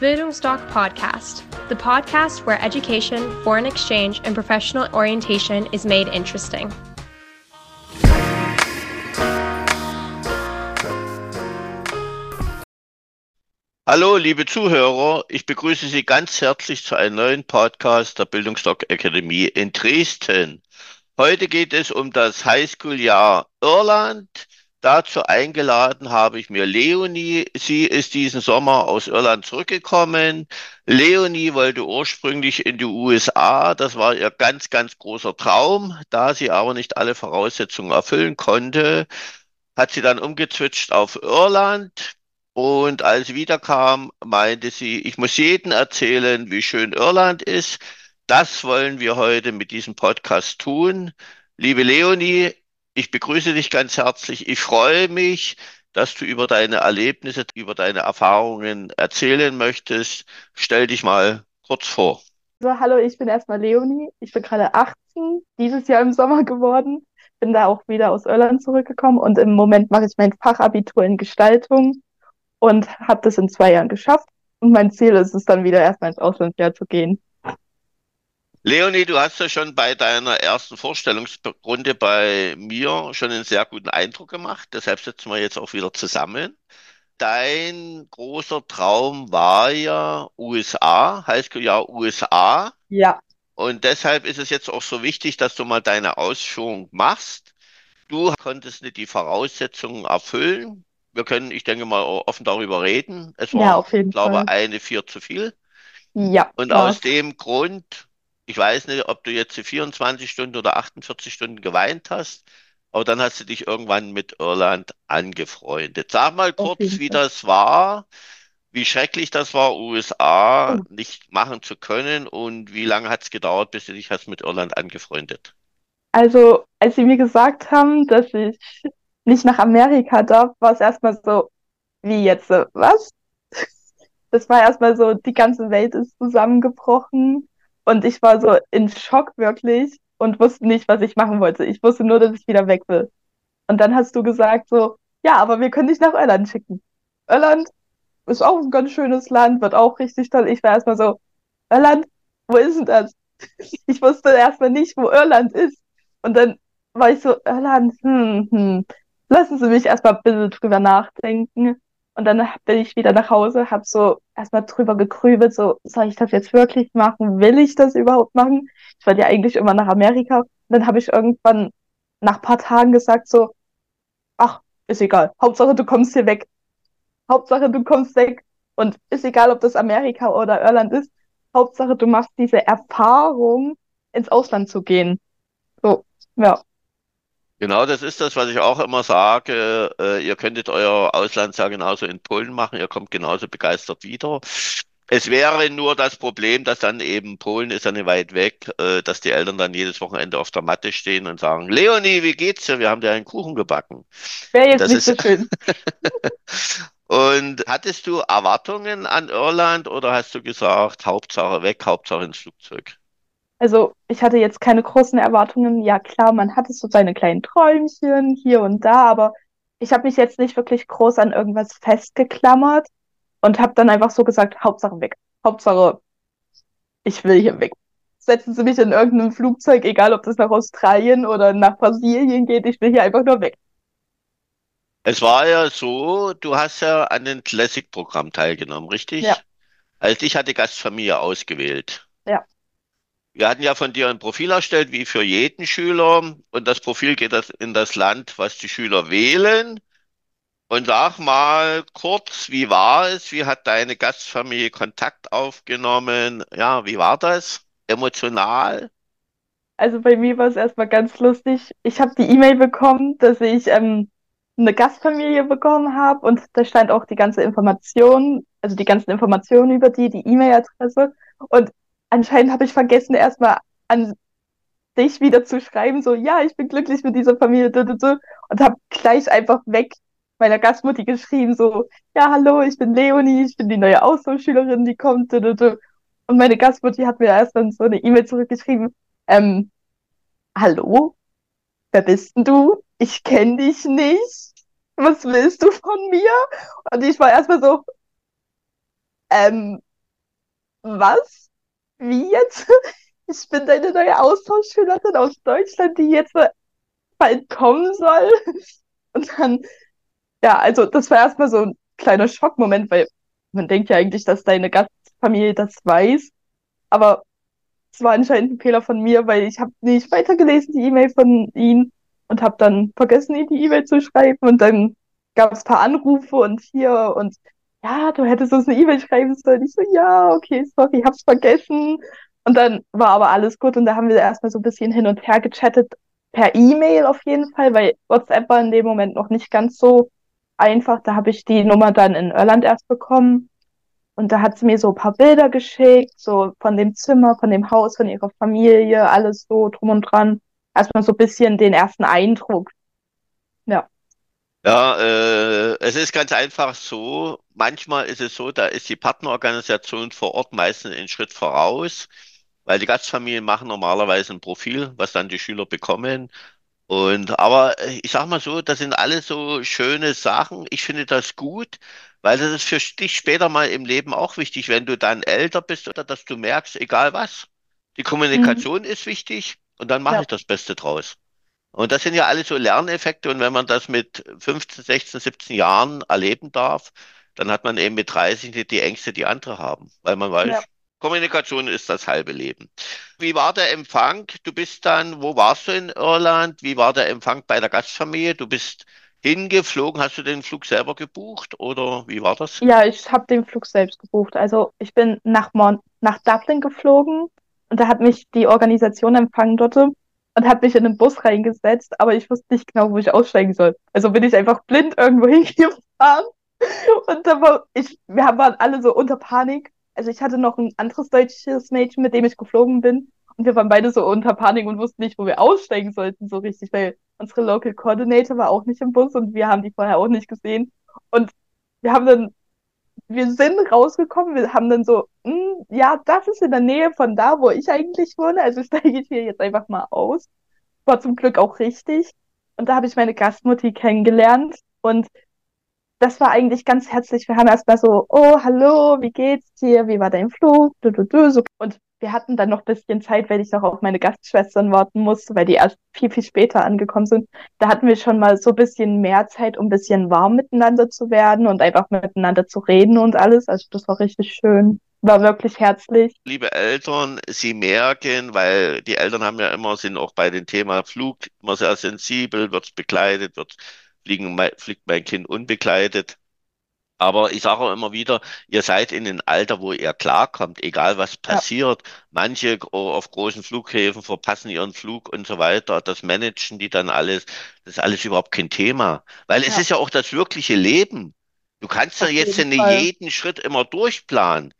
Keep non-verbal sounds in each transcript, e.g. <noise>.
Bildungsdoc Podcast, the podcast where education, foreign exchange, and professional orientation is made interesting. Hallo, liebe Zuhörer, ich begrüße Sie ganz herzlich zu einem neuen Podcast der Bildungsdoc Akademie in Dresden. Heute geht es um das Highschool-Jahr Irland. Dazu eingeladen habe ich mir Leonie. Sie ist diesen Sommer aus Irland zurückgekommen. Leonie wollte ursprünglich in die USA. Das war ihr ganz, ganz großer Traum. Da sie aber nicht alle Voraussetzungen erfüllen konnte, hat sie dann umgezwitscht auf Irland. Und als sie wiederkam, meinte sie, ich muss jedem erzählen, wie schön Irland ist. Das wollen wir heute mit diesem Podcast tun. Liebe Leonie, ich begrüße dich ganz herzlich. Ich freue mich, dass du über deine Erlebnisse, über deine Erfahrungen erzählen möchtest. Stell dich mal kurz vor. So, hallo, ich bin erstmal Leonie. Ich bin gerade 18, dieses Jahr im Sommer geworden. Bin da auch wieder aus Irland zurückgekommen und im Moment mache ich mein Fachabitur in Gestaltung und habe das in zwei Jahren geschafft. Und mein Ziel ist es dann wieder erstmal ins Auslandsjahr zu gehen. Leonie, du hast ja schon bei deiner ersten Vorstellungsrunde bei mir schon einen sehr guten Eindruck gemacht. Deshalb sitzen wir jetzt auch wieder zusammen. Dein großer Traum war ja USA, Highschool-Jahr USA. Ja. Und deshalb ist es jetzt auch so wichtig, dass du mal deine Ausführung machst. Du konntest nicht die Voraussetzungen erfüllen. Wir können, ich denke mal, offen darüber reden. Es war, Ja, glaube Fall. eine vier zu viel. Ja. Und aus dem Grund, ich weiß nicht, ob du jetzt die 24 Stunden oder 48 Stunden geweint hast, aber dann hast du dich irgendwann mit Irland angefreundet. Sag mal kurz, wie das war, wie schrecklich das war, USA Oh. nicht machen zu können und wie lange hat es gedauert, bis du dich hast mit Irland angefreundet? Also, als sie mir gesagt haben, dass ich nicht nach Amerika darf, war es erstmal so, wie jetzt, was? Das war erstmal so, die ganze Welt ist zusammengebrochen und ich war so in Schock wirklich und wusste nicht, was ich machen wollte. Ich wusste nur, dass ich wieder weg will. Und dann hast du gesagt so, ja, aber wir können dich nach Irland schicken. Irland ist auch ein ganz schönes Land, wird auch richtig toll. Ich war erstmal so, Irland, wo ist denn das? <laughs> Ich wusste erstmal nicht, wo Irland ist. Und dann war ich so, Irland, hm, hm, lassen Sie mich erstmal ein bisschen drüber nachdenken. Und dann bin ich wieder nach Hause, habe so erstmal drüber gegrübelt, so, soll ich das jetzt wirklich machen? Will ich das überhaupt machen? Ich wollte ja eigentlich immer nach Amerika. Und dann habe ich irgendwann nach paar Tagen gesagt, so, ach, ist egal. Hauptsache, du kommst hier weg. Hauptsache, du kommst weg. Und ist egal, ob das Amerika oder Irland ist. Hauptsache, du machst diese Erfahrung, ins Ausland zu gehen. So, ja. Genau, das ist das, was ich auch immer sage. Äh, ihr könntet euer Auslandsjahr genauso in Polen machen, ihr kommt genauso begeistert wieder. Es wäre nur das Problem, dass dann eben Polen ist ja nicht weit weg, äh, dass die Eltern dann jedes Wochenende auf der Matte stehen und sagen, Leonie, wie geht's dir? Wir haben dir einen Kuchen gebacken. Wäre jetzt Das nicht ist- so schön. <laughs> Und hattest du Erwartungen an Irland oder hast du gesagt, Hauptsache weg, Hauptsache ins Flugzeug? Also, ich hatte jetzt keine großen Erwartungen. Ja, klar, man hatte so seine kleinen Träumchen hier und da, aber ich habe mich jetzt nicht wirklich groß an irgendwas festgeklammert und habe dann einfach so gesagt, Hauptsache weg. Hauptsache, ich will hier weg. Setzen Sie mich in irgendeinem Flugzeug, egal ob das nach Australien oder nach Brasilien geht, ich will hier einfach nur weg. Es war ja so, du hast ja an dem Classic-Programm teilgenommen, richtig? Ja. Also dich hat die Gastfamilie ausgewählt. Wir hatten ja von dir ein Profil erstellt, wie für jeden Schüler. Und das Profil geht das in das Land, was die Schüler wählen. Und sag mal kurz, wie war es? Wie hat deine Gastfamilie Kontakt aufgenommen? Ja, wie war das? Emotional? Also bei mir war es erstmal ganz lustig. Ich habe die E-Mail bekommen, dass ich ähm, eine Gastfamilie bekommen habe und da stand auch die ganze Information, also die ganzen Informationen über die, die E-Mail-Adresse. Und anscheinend habe ich vergessen, erstmal an dich wieder zu schreiben, so, ja, ich bin glücklich mit dieser Familie, du, du, du, und habe gleich einfach weg meiner Gastmutti geschrieben, so, ja, hallo, ich bin Leonie, ich bin die neue Austauschschülerin, die kommt, du, du, du. Und meine Gastmutti hat mir erst dann so eine E-Mail zurückgeschrieben, ähm, hallo, wer bist denn du? Ich kenne dich nicht. Was willst du von mir? Und ich war erstmal so, ähm, was? Wie jetzt? <laughs> Ich bin deine neue Austauschschülerin aus Deutschland, die jetzt bald kommen soll. <laughs> Und dann, ja, also das war erstmal so ein kleiner Schockmoment, weil man denkt ja eigentlich, dass deine Gastfamilie das weiß. Aber es war anscheinend ein Fehler von mir, weil ich habe nicht weitergelesen, die E-Mail von ihnen und habe dann vergessen, ihnen die E-Mail zu schreiben. Und dann gab es ein paar Anrufe und hier und ja, du hättest uns eine E-Mail schreiben sollen. Ich so, ja, okay, sorry, ich hab's vergessen. Und dann war aber alles gut und da haben wir erstmal so ein bisschen hin und her gechattet, per E-Mail auf jeden Fall, weil WhatsApp war in dem Moment noch nicht ganz so einfach. Da habe ich die Nummer dann in Irland erst bekommen. Und da hat sie mir so ein paar Bilder geschickt, so von dem Zimmer, von dem Haus, von ihrer Familie, alles so drum und dran. Erstmal so ein bisschen den ersten Eindruck. Ja. Ja, äh, es ist ganz einfach so. Manchmal ist es so, da ist die Partnerorganisation vor Ort meistens einen Schritt voraus, weil die Gastfamilien machen normalerweise ein Profil, was dann die Schüler bekommen. Und aber äh, ich sag mal so, das sind alles so schöne Sachen. Ich finde das gut, weil das ist für dich später mal im Leben auch wichtig, wenn du dann älter bist oder dass du merkst, egal was, die Kommunikation ist wichtig und dann mache Ja. ich das Beste draus. Und das sind ja alles so Lerneffekte. Und wenn man das mit 15, 16, 17 Jahren erleben darf, dann hat man eben mit 30 nicht die Ängste, die andere haben, weil man weiß, Ja. Kommunikation ist das halbe Leben. Wie war der Empfang? Du bist dann, wo warst du in Irland? Wie war der Empfang bei der Gastfamilie? Du bist hingeflogen. Hast du den Flug selber gebucht oder wie war das? Ja, ich habe den Flug selbst gebucht. Also ich bin nach, Mon nach Dublin geflogen und da hat mich die Organisation empfangen dort und hat mich in den Bus reingesetzt, aber ich wusste nicht genau, wo ich aussteigen soll. Also bin ich einfach blind irgendwo <laughs> hingefahren und da war ich, wir waren alle so unter Panik. Also ich hatte noch ein anderes deutsches Mädchen, mit dem ich geflogen bin und wir waren beide so unter Panik und wussten nicht, wo wir aussteigen sollten so richtig, weil unsere Local Coordinator war auch nicht im Bus und wir haben die vorher auch nicht gesehen und wir haben dann wir sind rausgekommen, wir haben dann so, "Hm, ja, das ist in der Nähe von da, wo ich eigentlich wohne, also <laughs> steige ich hier jetzt einfach mal aus. War zum Glück auch richtig. Und da habe ich meine Gastmutti kennengelernt und das war eigentlich ganz herzlich. Wir haben erstmal so, oh, hallo, wie geht's dir? Wie war dein Flug? Du, du, du, so. Und wir hatten dann noch ein bisschen Zeit, weil ich noch auf meine Gastschwestern warten musste, weil die erst viel, viel später angekommen sind. Da hatten wir schon mal so ein bisschen mehr Zeit, um ein bisschen warm miteinander zu werden und einfach miteinander zu reden und alles. Also das war richtig schön. War wirklich herzlich. Liebe Eltern, Sie merken, weil die Eltern haben ja immer, sind auch bei dem Thema Flug immer sehr sensibel, wird begleitet, wird fliegen, fliegt mein Kind unbegleitet. Aber ich sage auch immer wieder, ihr seid in einem Alter, wo ihr klarkommt, egal was passiert. Manche gro- auf großen Flughäfen verpassen ihren Flug und so weiter. Das managen die dann alles. Das ist alles überhaupt kein Thema. Weil es Ja. ist ja auch das wirkliche Leben. Du kannst ja Auf jetzt jeden nicht jeden Schritt immer durchplanen.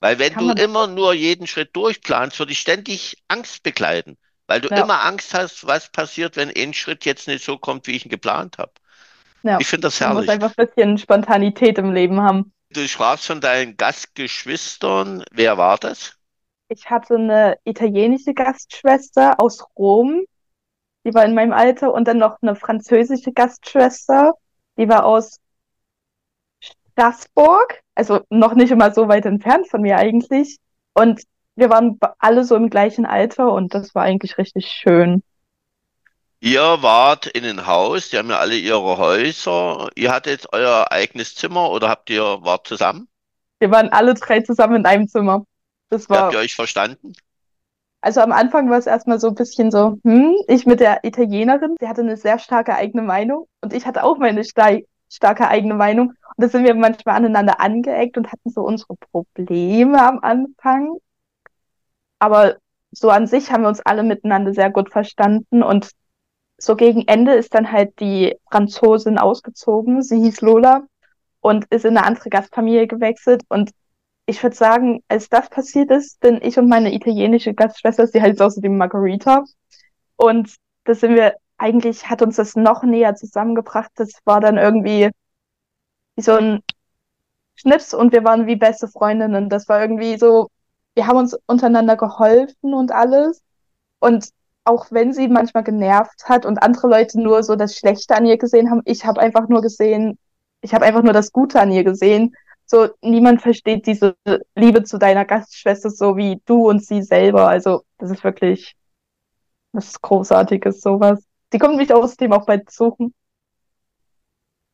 Weil wenn Kann du immer nur jeden Schritt durchplanst, wird dich ständig Angst begleiten. Weil du Ja. immer Angst hast, was passiert, wenn ein Schritt jetzt nicht so kommt, wie ich ihn geplant habe. Ja. Ich finde das Man muss herrlich. einfach ein bisschen Spontanität im Leben haben. Du sprachst von deinen Gastgeschwistern. Wer war das? Ich hatte eine italienische Gastschwester aus Rom, die war in meinem Alter, und dann noch eine französische Gastschwester, die war aus Straßburg, also noch nicht immer so weit entfernt von mir eigentlich. Und wir waren alle so im gleichen Alter und das war eigentlich richtig schön. Ihr wart in ein Haus, die haben ja alle ihre Häuser. Ihr hattet euer eigenes Zimmer oder habt ihr, wart zusammen? Wir waren alle drei zusammen in einem Zimmer. Das Wie habt war, ihr euch verstanden? also am Anfang war es erstmal so ein bisschen so, hm, ich mit der Italienerin, sie hatte eine sehr starke eigene Meinung und ich hatte auch meine sta starke eigene Meinung. Und da sind wir manchmal aneinander angeeckt und hatten so unsere Probleme am Anfang. Aber so an sich haben wir uns alle miteinander sehr gut verstanden und so gegen Ende ist dann halt die Franzosin ausgezogen. Sie hieß Lola und ist in eine andere Gastfamilie gewechselt. Und ich würde sagen, als das passiert ist, bin ich und meine italienische Gastschwester, sie heißt außerdem Margarita. Und das sind wir, eigentlich hat uns das noch näher zusammengebracht. Das war dann irgendwie wie so ein Schnips und wir waren wie beste Freundinnen. Das war irgendwie so, wir haben uns untereinander geholfen und alles. Und auch wenn sie manchmal genervt hat und andere Leute nur so das Schlechte an ihr gesehen haben, ich habe einfach nur gesehen, ich habe einfach nur das Gute an ihr gesehen. so niemand versteht diese Liebe zu deiner Gastschwester so wie du und sie selber. Also das ist wirklich was Großartiges, sowas. Die kommt mich außerdem auch bei besuchen.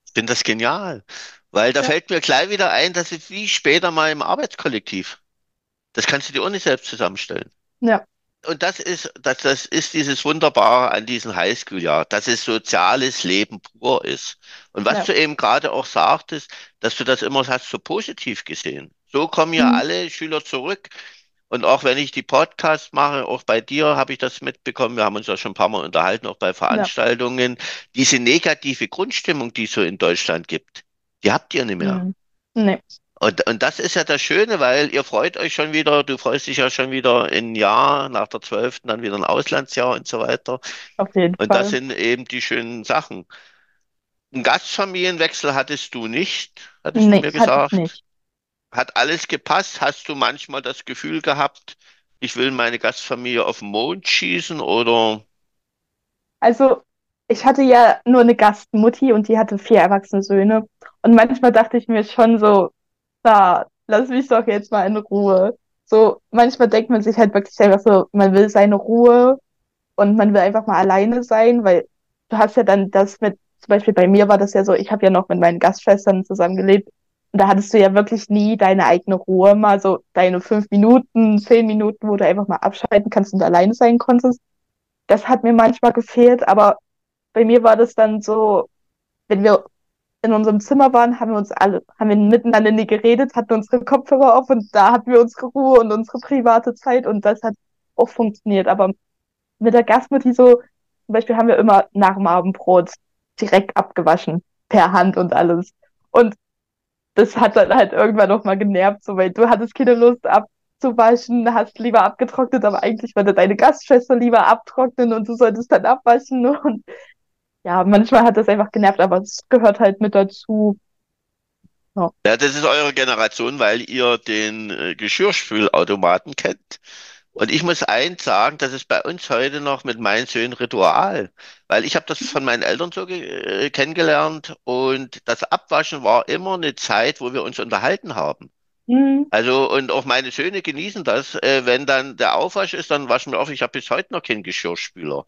Ich finde das genial, weil da Ja. fällt mir gleich wieder ein, dass ist wie später mal im Arbeitskollektiv. Das kannst du dir auch nicht selbst zusammenstellen. Ja, Und das ist, das, das ist dieses Wunderbare an diesem Highschool-Jahr, dass es soziales Leben pur ist. Und was ja. du eben gerade auch sagtest, dass du das immer hast so positiv gesehen. So kommen ja Mhm. alle Schüler zurück. Und auch wenn ich die Podcasts mache, auch bei dir habe ich das mitbekommen. Wir haben uns ja schon ein paar Mal unterhalten, auch bei Veranstaltungen. Diese negative Grundstimmung, die es so in Deutschland gibt, die habt ihr nicht mehr. Mhm. Nee, Und, und das ist ja das Schöne, weil ihr freut euch schon wieder, du freust dich ja schon wieder ein Jahr, nach der zwölften dann wieder ein Auslandsjahr und so weiter. auf jeden Und Fall. das sind eben die schönen Sachen. Einen Gastfamilienwechsel hattest du nicht, hattest du Nee, mir hatte ich gesagt. nicht. Hat alles gepasst? Hast du manchmal das Gefühl gehabt, ich will meine Gastfamilie auf den Mond schießen oder? Also, ich hatte ja nur eine Gastmutti und die hatte vier erwachsene Söhne. Und manchmal dachte ich mir schon so, na, lass mich doch jetzt mal in Ruhe. So, manchmal denkt man sich halt wirklich einfach so, man will seine Ruhe und man will einfach mal alleine sein, weil du hast ja dann das mit, zum Beispiel bei mir war das ja so, ich habe ja noch mit meinen Gastschwestern zusammengelebt und da hattest du ja wirklich nie deine eigene Ruhe, mal so deine fünf Minuten, zehn Minuten, wo du einfach mal abschalten kannst und alleine sein konntest. Das hat mir manchmal gefehlt, aber bei mir war das dann so, wenn wir in unserem Zimmer waren, haben wir uns alle, haben wir miteinander nie geredet, hatten unsere Kopfhörer auf und da hatten wir unsere Ruhe und unsere private Zeit und das hat auch funktioniert. Aber mit der Gastmutti so, zum Beispiel haben wir immer nach dem Abendbrot direkt abgewaschen, per Hand und alles. Und das hat dann halt irgendwann noch mal genervt, so, weil du hattest keine Lust abzuwaschen, hast lieber abgetrocknet, aber eigentlich wollte deine Gastschwester lieber abtrocknen und du solltest dann abwaschen <laughs> und ja, manchmal hat das einfach genervt, aber es gehört halt mit dazu. Ja, Ja, das ist eure Generation, weil ihr den äh, Geschirrspülautomaten kennt. Und ich muss eins sagen, das ist bei uns heute noch mit meinen Söhnen Ritual, weil ich habe das von meinen Eltern so äh, kennengelernt und das Abwaschen war immer eine Zeit, wo wir uns unterhalten haben. hm, Also und auch meine Söhne genießen das, äh, wenn dann der Aufwasch ist, dann waschen wir auf. Ich habe bis heute noch keinen Geschirrspüler.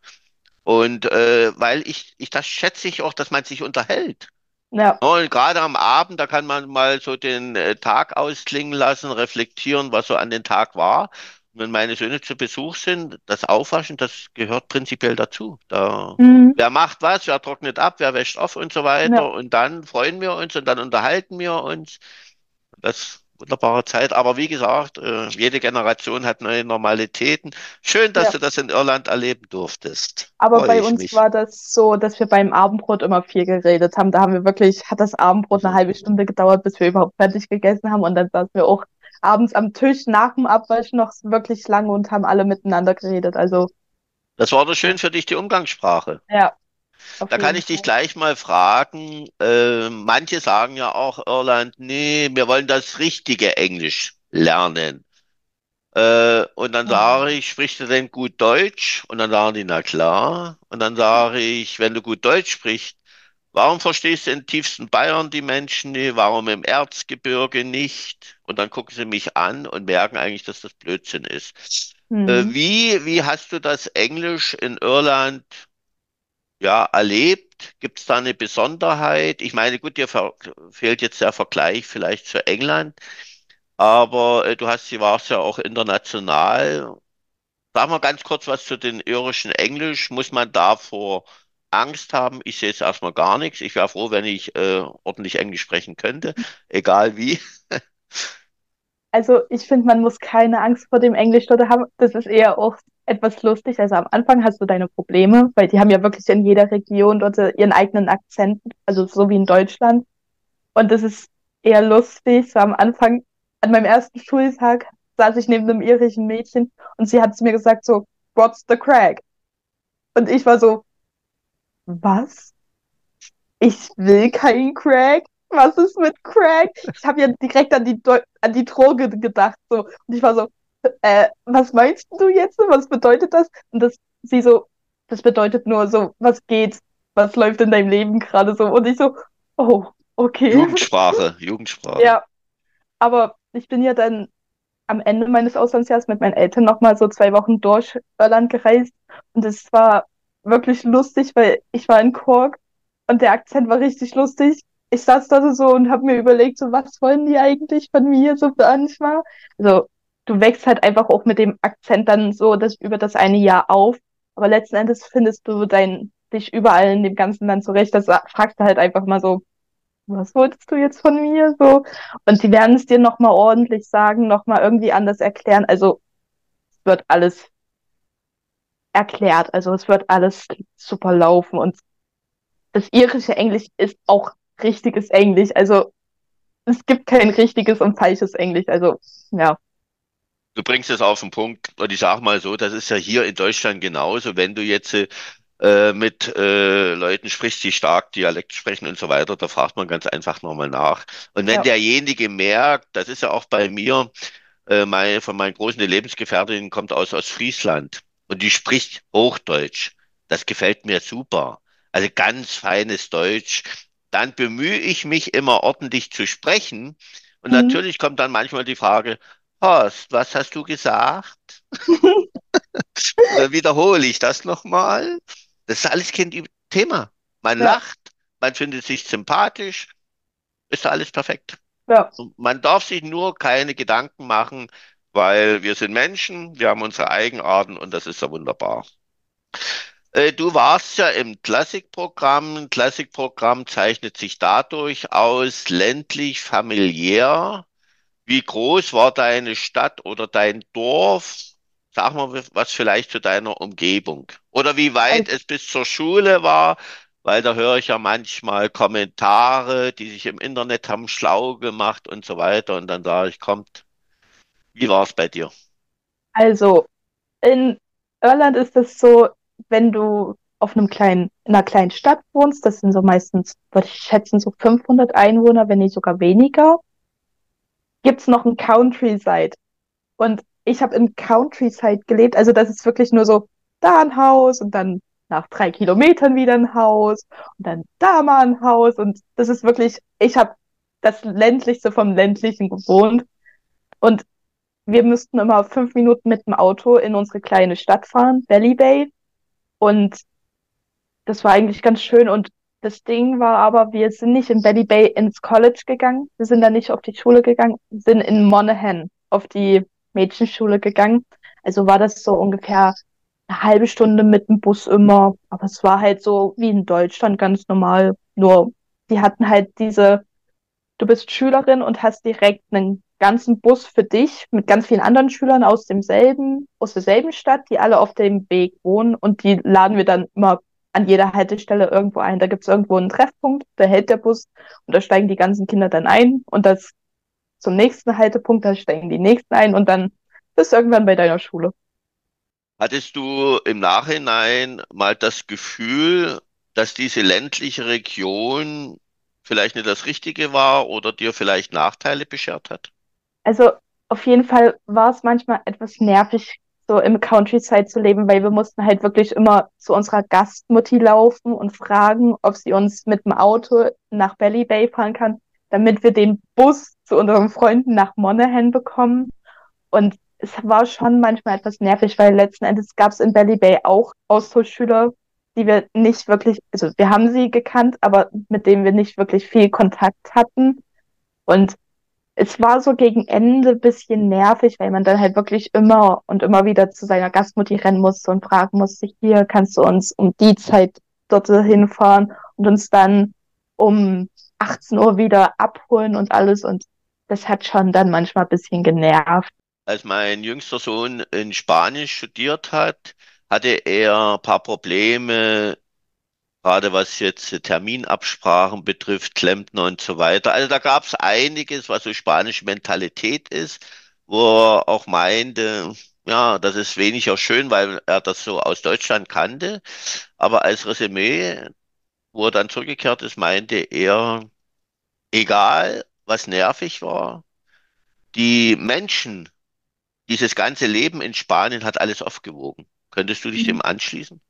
Und äh, weil ich, ich das schätze ich auch, dass man sich unterhält. ja, Ja, Und gerade am Abend, da kann man mal so den äh, Tag ausklingen lassen, reflektieren, was so an den Tag war. Und wenn meine Söhne zu Besuch sind, das Aufwaschen, das gehört prinzipiell dazu. Da, hm, wer macht was, wer trocknet ab, wer wäscht auf und so weiter. ja, Und dann freuen wir uns und dann unterhalten wir uns. Das wunderbare Zeit. Aber wie gesagt, äh, jede Generation hat neue Normalitäten. Schön, dass ja. du das in Irland erleben durftest. Aber Freue bei uns mich. war das so, dass wir beim Abendbrot immer viel geredet haben. Da haben wir wirklich, hat das Abendbrot eine Mhm. halbe Stunde gedauert, bis wir überhaupt fertig gegessen haben. Und dann saßen wir auch abends am Tisch nach dem Abwaschen noch wirklich lange und haben alle miteinander geredet. Also, Das war doch schön für dich, die Umgangssprache. ja, auf Da kann ich dich gleich mal fragen. Äh, manche sagen ja auch Irland, nee, wir wollen das richtige Englisch lernen. Äh, und dann sage Hm. ich, sprichst du denn gut Deutsch? Und dann sagen die, na klar. Und dann sage ich, wenn du gut Deutsch sprichst, warum verstehst du im tiefsten Bayern die Menschen nicht? Warum im Erzgebirge nicht? Und dann gucken sie mich an und merken eigentlich, dass das Blödsinn ist. Äh, Hm. wie, wie hast du das Englisch in Irland ja, erlebt? Gibt es da eine Besonderheit? Ich meine, gut, dir fehlt jetzt der Vergleich vielleicht zu England, aber äh, du hast, du warst ja auch international. Sag mal ganz kurz was zu den irischen Englisch. Muss man davor Angst haben? Ich sehe jetzt erstmal gar nichts. Ich wäre froh, wenn ich äh, ordentlich Englisch sprechen könnte, <laughs> egal wie. Also ich finde, man muss keine Angst vor dem Englisch dort haben. Das ist eher auch etwas lustig. Also am Anfang hast du deine Probleme, weil die haben ja wirklich in jeder Region dort ihren eigenen Akzent, also so wie in Deutschland. Und das ist eher lustig. So am Anfang, an meinem ersten Schultag, saß ich neben einem irischen Mädchen und sie hat zu mir gesagt so, What's the crack? Und ich war so, was? Ich will keinen Crack. Was ist mit Crack? Ich habe ja direkt an die, an die Droge gedacht. So. Und ich war so, äh, was meinst du jetzt? Was bedeutet das? Und das, sie so, das bedeutet nur so, was geht, was läuft in deinem Leben gerade so. Und ich so, oh, okay. Jugendsprache, <laughs> Jugendsprache. Ja. aber ich bin ja dann am Ende meines Auslandsjahres mit meinen Eltern nochmal so zwei Wochen durch Irland gereist. Und es war wirklich lustig, weil ich war in Cork und der Akzent war richtig lustig. Ich saß da so und habe mir überlegt, so was wollen die eigentlich von mir so manchmal. Also du wächst halt einfach auch mit dem Akzent dann so das über das eine Jahr auf. Aber letzten Endes findest du dein, dich überall in dem ganzen Land zurecht. Das fragst du halt einfach mal so, was wolltest du jetzt von mir? So. Und die werden es dir nochmal ordentlich sagen, nochmal irgendwie anders erklären. Also es wird alles erklärt. Also es wird alles super laufen. Und das irische Englisch ist auch richtiges Englisch. Also es gibt kein richtiges und falsches Englisch. Also ja. Du bringst es auf den Punkt, und ich sage mal so, das ist ja hier in Deutschland genauso, wenn du jetzt äh, mit äh, Leuten sprichst, die stark Dialekt sprechen und so weiter, da fragt man ganz einfach nochmal nach. Und wenn ja. derjenige merkt, das ist ja auch bei mir, äh, meine, von meinen großen Lebensgefährtinnen kommt aus Ostfriesland und die spricht Hochdeutsch. Das gefällt mir super. Also ganz feines Deutsch. Dann bemühe ich mich immer ordentlich zu sprechen. Und mhm. natürlich kommt dann manchmal die Frage, Horst, was hast du gesagt? <laughs> Dann wiederhole ich das nochmal. Das ist alles kein Thema. Man ja. lacht, man findet sich sympathisch, ist alles perfekt. Ja. Man darf sich nur keine Gedanken machen, weil wir sind Menschen, wir haben unsere Eigenarten und das ist ja wunderbar. Äh, du warst ja im Klassikprogramm. Ein Klassikprogramm zeichnet sich dadurch aus, ländlich, familiär, wie groß war deine Stadt oder dein Dorf? Sag mal was vielleicht zu deiner Umgebung. Oder wie weit es bis zur Schule war, weil da höre ich ja manchmal Kommentare, die sich im Internet haben schlau gemacht und so weiter. Und dann sage ich, kommt, wie war es bei dir? Also, in Irland ist es so, wenn du auf einem kleinen, in einer kleinen Stadt wohnst, das sind so meistens, würde ich schätzen, so 500 Einwohner, wenn nicht sogar weniger gibt's noch ein Countryside. Und ich habe in Countryside gelebt. Also das ist wirklich nur so, da ein Haus und dann nach drei Kilometern wieder ein Haus und dann da mal ein Haus. Und das ist wirklich, ich habe das ländlichste vom ländlichen gewohnt. Und wir müssten immer fünf Minuten mit dem Auto in unsere kleine Stadt fahren, Valley Bay. Und das war eigentlich ganz schön. Und das Ding war aber, wir sind nicht in Belly Bay ins College gegangen. Wir sind da nicht auf die Schule gegangen, sind in Monaghan auf die Mädchenschule gegangen. Also war das so ungefähr eine halbe Stunde mit dem Bus immer. Aber es war halt so wie in Deutschland ganz normal. Nur die hatten halt diese, du bist Schülerin und hast direkt einen ganzen Bus für dich mit ganz vielen anderen Schülern aus demselben, aus derselben Stadt, die alle auf dem Weg wohnen und die laden wir dann immer an jeder Haltestelle irgendwo ein. Da gibt es irgendwo einen Treffpunkt, da hält der Bus und da steigen die ganzen Kinder dann ein und das zum nächsten Haltepunkt, da steigen die nächsten ein und dann bist du irgendwann bei deiner Schule. Hattest du im Nachhinein mal das Gefühl, dass diese ländliche Region vielleicht nicht das Richtige war oder dir vielleicht Nachteile beschert hat? Also auf jeden Fall war es manchmal etwas nervig so im Countryside zu leben, weil wir mussten halt wirklich immer zu unserer Gastmutti laufen und fragen, ob sie uns mit dem Auto nach Belly Bay fahren kann, damit wir den Bus zu unseren Freunden nach Monaghan bekommen. Und es war schon manchmal etwas nervig, weil letzten Endes gab es in Belly Bay auch Austauschschüler, die wir nicht wirklich, also wir haben sie gekannt, aber mit denen wir nicht wirklich viel Kontakt hatten. Und es war so gegen Ende bisschen nervig, weil man dann halt wirklich immer und immer wieder zu seiner Gastmutti rennen musste und fragen musste, hier kannst du uns um die Zeit dorthin fahren und uns dann um 18 Uhr wieder abholen und alles und das hat schon dann manchmal ein bisschen genervt. Als mein jüngster Sohn in Spanien studiert hat, hatte er ein paar Probleme gerade was jetzt Terminabsprachen betrifft, Klempner und so weiter. Also da gab es einiges, was so spanische Mentalität ist, wo er auch meinte, ja, das ist weniger schön, weil er das so aus Deutschland kannte. Aber als Resümee, wo er dann zurückgekehrt ist, meinte er, egal was nervig war, die Menschen, dieses ganze Leben in Spanien hat alles aufgewogen. Könntest du dich dem mhm. anschließen?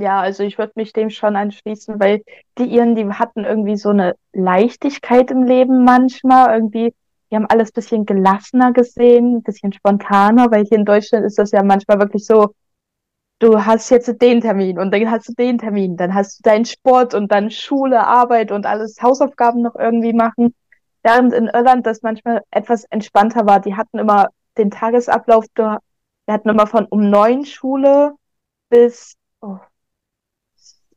Ja, also ich würde mich dem schon anschließen, weil die Iren, die hatten irgendwie so eine Leichtigkeit im Leben manchmal. Irgendwie, die haben alles bisschen gelassener gesehen, ein bisschen spontaner, weil hier in Deutschland ist das ja manchmal wirklich so, du hast jetzt den Termin und dann hast du den Termin, dann hast du deinen Sport und dann Schule, Arbeit und alles Hausaufgaben noch irgendwie machen. Während in Irland das manchmal etwas entspannter war. Die hatten immer den Tagesablauf, wir hatten immer von um neun Schule bis oh,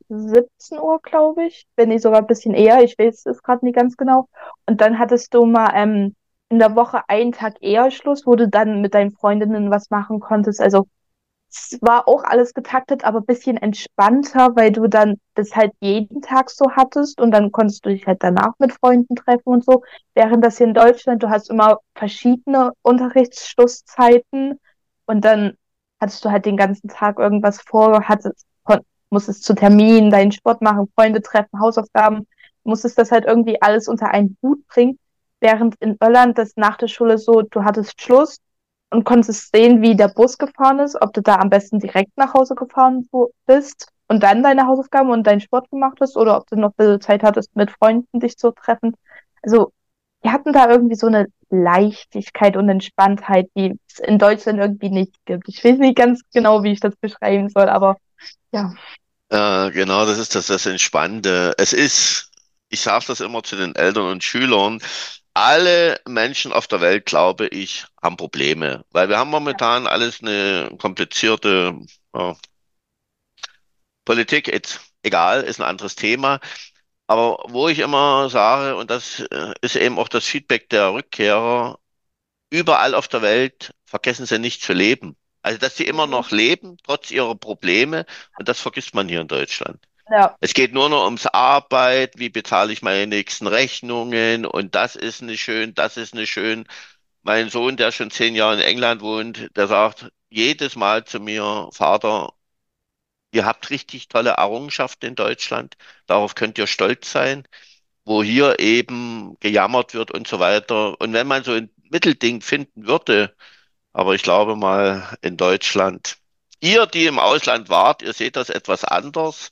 17 Uhr, glaube ich, wenn nicht sogar ein bisschen eher, ich weiß es gerade nicht ganz genau. Und dann hattest du mal ähm, in der Woche einen Tag eher Schluss, wo du dann mit deinen Freundinnen was machen konntest. Also es war auch alles getaktet, aber bisschen entspannter, weil du dann das halt jeden Tag so hattest und dann konntest du dich halt danach mit Freunden treffen und so. Während das hier in Deutschland, du hast immer verschiedene Unterrichtsschlusszeiten und dann hattest du halt den ganzen Tag irgendwas vor, hattest, musstest zu Terminen, deinen Sport machen, Freunde treffen, Hausaufgaben, musstest das halt irgendwie alles unter einen Hut bringen. Während in Irland das nach der Schule so, du hattest Schluss, und konntest sehen, wie der Bus gefahren ist, ob du da am besten direkt nach Hause gefahren bist und dann deine Hausaufgaben und deinen Sport gemacht hast oder ob du noch ein bisschen Zeit hattest, mit Freunden dich zu treffen. Also wir hatten da irgendwie so eine Leichtigkeit und Entspanntheit, die es in Deutschland irgendwie nicht gibt. Ich weiß nicht ganz genau, wie ich das beschreiben soll, aber ja. Äh, genau, das ist das, das Entspannende. Es ist, ich sage das immer zu den Eltern und Schülern, alle Menschen auf der Welt, glaube ich, haben Probleme, weil wir haben momentan alles eine komplizierte ja, Politik. Jetzt, egal, ist ein anderes Thema. Aber wo ich immer sage, und das äh, ist eben auch das Feedback der Rückkehrer, überall auf der Welt vergessen sie nicht zu leben. Also, dass sie immer noch leben, trotz ihrer Probleme, und das vergisst man hier in Deutschland. Ja. Es geht nur noch ums Arbeit, wie bezahle ich meine nächsten Rechnungen und das ist nicht schön, das ist nicht schön. Mein Sohn, der schon zehn Jahre in England wohnt, der sagt jedes Mal zu mir, Vater, ihr habt richtig tolle Errungenschaften in Deutschland, darauf könnt ihr stolz sein, wo hier eben gejammert wird und so weiter. Und wenn man so ein Mittelding finden würde, aber ich glaube mal in Deutschland, ihr, die im Ausland wart, ihr seht das etwas anders.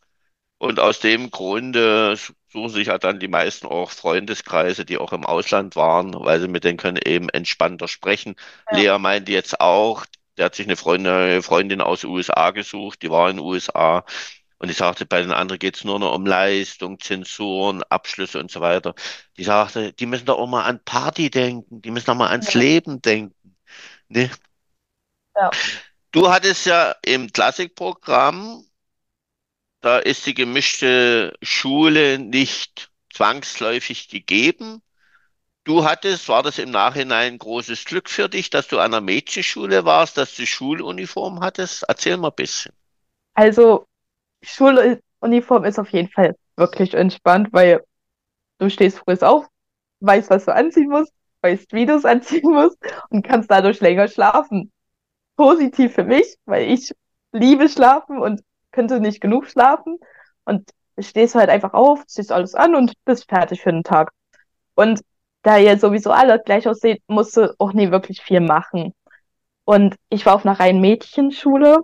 Und aus dem Grunde suchen sich halt dann die meisten auch Freundeskreise, die auch im Ausland waren, weil sie mit denen können eben entspannter sprechen. Ja. Lea meint jetzt auch, der hat sich eine Freundin, eine Freundin aus den USA gesucht, die war in den USA. Und die sagte, bei den anderen geht's nur noch um Leistung, Zensuren, Abschlüsse und so weiter. Die sagte, die müssen doch auch mal an Party denken, die müssen doch mal ans ja. Leben denken. Ne? Ja. Du hattest ja im Klassikprogramm da ist die gemischte Schule nicht zwangsläufig gegeben. Du hattest, war das im Nachhinein großes Glück für dich, dass du an einer Mädchenschule warst, dass du Schuluniform hattest? Erzähl mal ein bisschen. Also, Schuluniform ist auf jeden Fall wirklich entspannt, weil du stehst früh auf, weißt, was du anziehen musst, weißt, wie du es anziehen musst und kannst dadurch länger schlafen. Positiv für mich, weil ich liebe schlafen und könnte nicht genug schlafen und stehst halt einfach auf, ziehst alles an und bist fertig für den Tag. Und da ihr sowieso alle gleich aussieht, musste auch nie wirklich viel machen. Und ich war auf einer reinen Mädchenschule.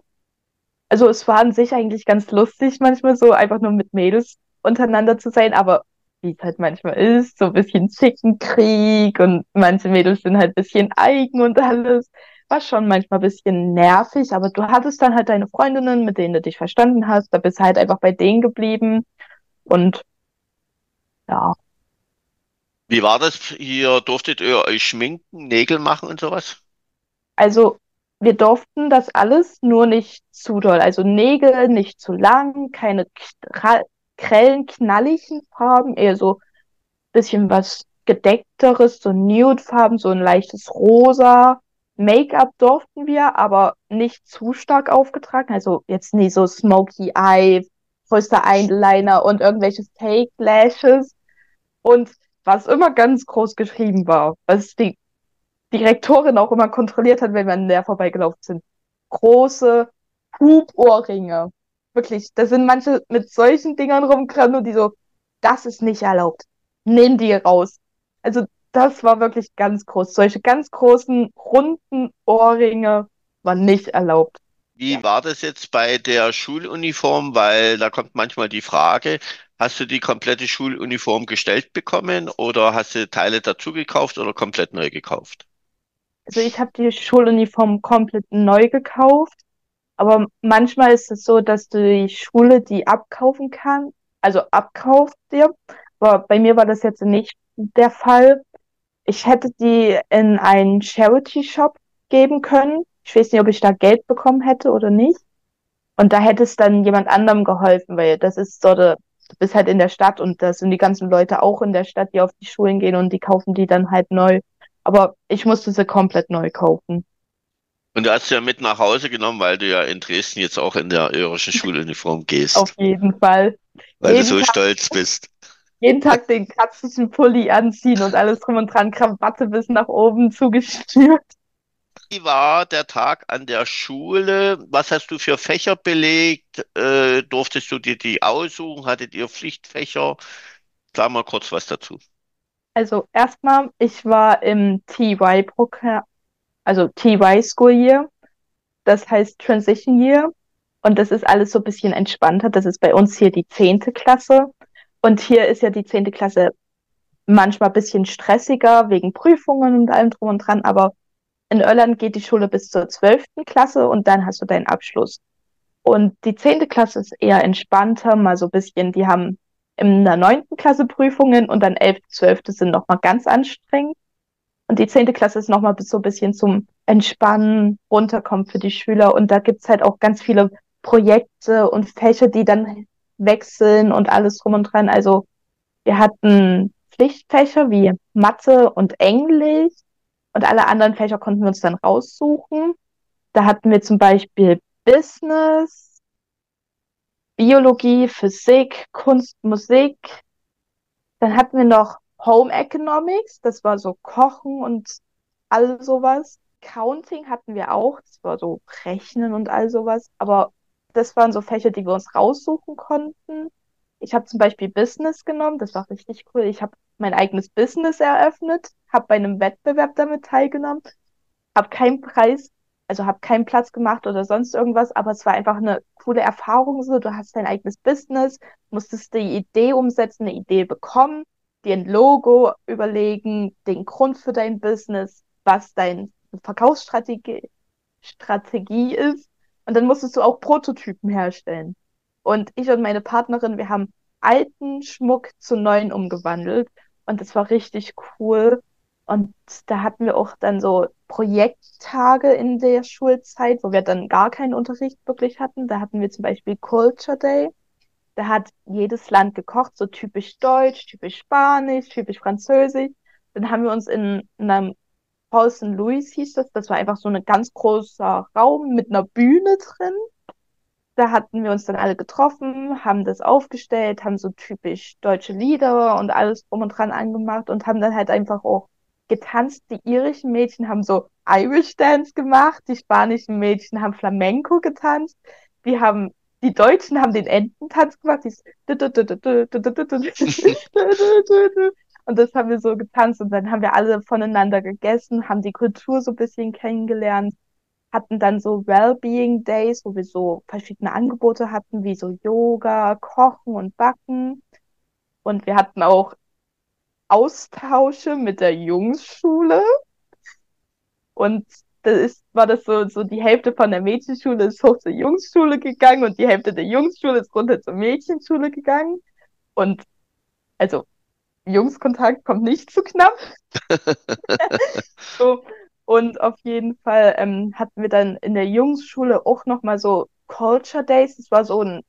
Also es war an sich eigentlich ganz lustig, manchmal so einfach nur mit Mädels untereinander zu sein, aber wie es halt manchmal ist, so ein bisschen Zickenkrieg und manche Mädels sind halt ein bisschen eigen und alles war schon manchmal ein bisschen nervig, aber du hattest dann halt deine Freundinnen, mit denen du dich verstanden hast, da bist halt einfach bei denen geblieben und ja. Wie war das hier? Durftet ihr euch schminken, Nägel machen und sowas? Also, wir durften das alles, nur nicht zu doll. Also Nägel nicht zu lang, keine grellen, knalligen Farben, eher so bisschen was gedeckteres, so Nude-Farben, so ein leichtes Rosa. Make-up durften wir, aber nicht zu stark aufgetragen. Also jetzt nie so Smoky Eye, größter Eyeliner und irgendwelche Fake Lashes. Und was immer ganz groß geschrieben war, was die Direktorin auch immer kontrolliert hat, wenn wir näher vorbeigelaufen sind. Große Hubohrringe. Wirklich, da sind manche mit solchen Dingern rumgerannt und die so, das ist nicht erlaubt. Nimm die raus. Also das war wirklich ganz groß. Solche ganz großen, runden Ohrringe waren nicht erlaubt. Wie war das jetzt bei der Schuluniform? Weil da kommt manchmal die Frage, Hast du die komplette Schuluniform gestellt bekommen oder hast du Teile dazu gekauft oder komplett neu gekauft? Also ich habe die Schuluniform komplett neu gekauft, aber manchmal ist es so, dass die Schule die abkaufen kann, also abkauft dir. Aber bei mir war das jetzt nicht der Fall. Ich hätte die in einen Charity-Shop geben können. Ich weiß nicht, ob ich da Geld bekommen hätte oder nicht. Und da hätte es dann jemand anderem geholfen, weil das ist so, du bist halt in der Stadt und da sind die ganzen Leute auch in der Stadt, die auf die Schulen gehen und die kaufen die dann halt neu. Aber ich musste sie komplett neu kaufen. Und du hast sie ja mit nach Hause genommen, weil du ja in Dresden jetzt auch in der irischen Schuluniform gehst. Auf jeden Fall. Weil jeden du so Tag, stolz bist. Jeden Tag den katzischen Pulli anziehen und alles drum und dran, Krawatte bis nach oben zugeschnürt. Wie war der Tag an der Schule? Was hast du für Fächer belegt? Äh, durftest du dir die aussuchen? Hattet ihr Pflichtfächer? Sag mal kurz was dazu. Also erstmal, ich war im TY-Programm, also TY School Year. Das heißt Transition Year. Und das ist alles so ein bisschen entspannter. Das ist bei uns hier die zehnte Klasse. Und hier ist ja die zehnte Klasse manchmal ein bisschen stressiger wegen Prüfungen und allem drum und dran. Aber in Irland geht die Schule bis zur zwölften Klasse und dann hast du deinen Abschluss. Und die zehnte Klasse ist eher entspannter, mal so ein bisschen, die haben in der neunten Klasse Prüfungen und dann elfte, zwölfte sind nochmal ganz anstrengend. Und die zehnte Klasse ist nochmal so ein bisschen zum Entspannen, runterkommen für die Schüler. Und da gibt's halt auch ganz viele Projekte und Fächer, die dann wechseln und alles drum und dran. Also wir hatten Pflichtfächer wie Mathe und Englisch und alle anderen Fächer konnten wir uns dann raussuchen. Da hatten wir zum Beispiel Business, Biologie, Physik, Kunst, Musik. Dann hatten wir noch Home Economics, das war so Kochen und all sowas. Counting hatten wir auch, das war so Rechnen und all sowas. Aber das waren so Fächer, die wir uns raussuchen konnten. Ich habe zum Beispiel Business genommen, das war richtig cool. Ich habe mein eigenes Business eröffnet, habe bei einem Wettbewerb damit teilgenommen, habe keinen Preis, also habe keinen Platz gemacht oder sonst irgendwas, aber es war einfach eine coole Erfahrung. So, du hast dein eigenes Business, musstest die Idee umsetzen, eine Idee bekommen, dir ein Logo überlegen, den Grund für dein Business, was deine Verkaufsstrategie Strategie ist. Und dann musstest du auch Prototypen herstellen. Und ich und meine Partnerin, wir haben alten Schmuck zu neuen umgewandelt. Und das war richtig cool. Und da hatten wir auch dann so Projekttage in der Schulzeit, wo wir dann gar keinen Unterricht wirklich hatten. Da hatten wir zum Beispiel Culture Day. Da hat jedes Land gekocht, so typisch Deutsch, typisch Spanisch, typisch Französisch. Dann haben wir uns in, in einem Paul St. Louis hieß das. Das war einfach so ein ganz großer Raum mit einer Bühne drin. Da hatten wir uns dann alle getroffen, haben das aufgestellt, haben so typisch deutsche Lieder und alles drum und dran angemacht und haben dann halt einfach auch getanzt. Die irischen Mädchen haben so Irish Dance gemacht, die spanischen Mädchen haben Flamenco getanzt, wir haben die Deutschen haben den Ententanz gemacht, und das haben wir so getanzt und dann haben wir alle voneinander gegessen, haben die Kultur so ein bisschen kennengelernt, hatten dann so Wellbeing Days, wo wir so verschiedene Angebote hatten, wie so Yoga, Kochen und Backen. Und wir hatten auch Austausche mit der Jungsschule. Und da ist, war das so, so die Hälfte von der Mädchenschule ist hoch zur Jungsschule gegangen und die Hälfte der Jungsschule ist runter zur Mädchenschule gegangen. Und also Jungskontakt kommt nicht zu knapp. <laughs> so. Und auf jeden Fall ähm, hatten wir dann in der Jungsschule auch nochmal so Culture Days. Das war so ein